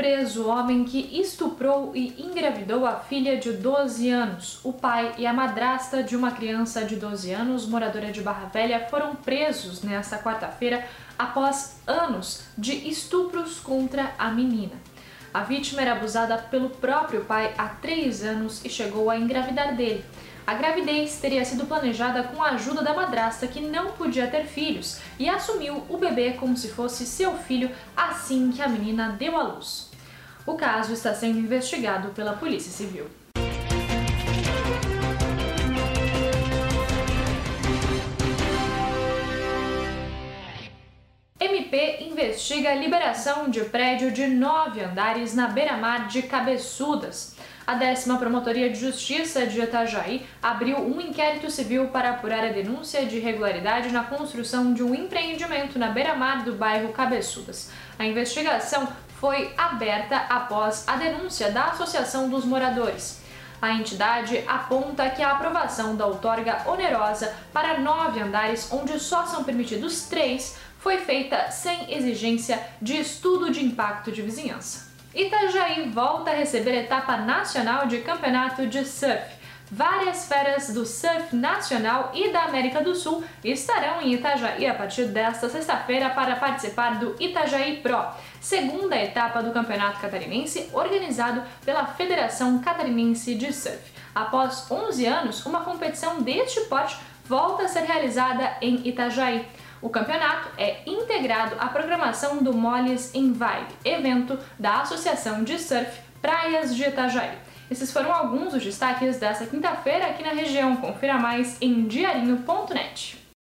preso o homem que estuprou e engravidou a filha de 12 anos. O pai e a madrasta de uma criança de 12 anos, moradora de Barra Velha, foram presos nesta quarta-feira após anos de estupros contra a menina. A vítima era abusada pelo próprio pai há três anos e chegou a engravidar dele. A gravidez teria sido planejada com a ajuda da madrasta que não podia ter filhos e assumiu o bebê como se fosse seu filho assim que a menina deu à luz. O caso está sendo investigado pela Polícia Civil. MP investiga a liberação de prédio de nove andares na beira-mar de Cabeçudas. A décima Promotoria de Justiça de Itajaí abriu um inquérito civil para apurar a denúncia de irregularidade na construção de um empreendimento na beira-mar do bairro Cabeçudas. A investigação foi aberta após a denúncia da Associação dos Moradores. A entidade aponta que a aprovação da outorga onerosa para nove andares, onde só são permitidos três, foi feita sem exigência de estudo de impacto de vizinhança. Itajaí volta a receber etapa nacional de campeonato de surf. Várias feras do surf nacional e da América do Sul estarão em Itajaí a partir desta sexta-feira para participar do Itajaí Pro, segunda etapa do Campeonato Catarinense organizado pela Federação Catarinense de Surf. Após 11 anos, uma competição deste porte volta a ser realizada em Itajaí. O campeonato é integrado à programação do Moles em Vibe, evento da Associação de Surf Praias de Itajaí. Esses foram alguns dos destaques desta quinta-feira aqui na região. Confira mais em diarinho.net.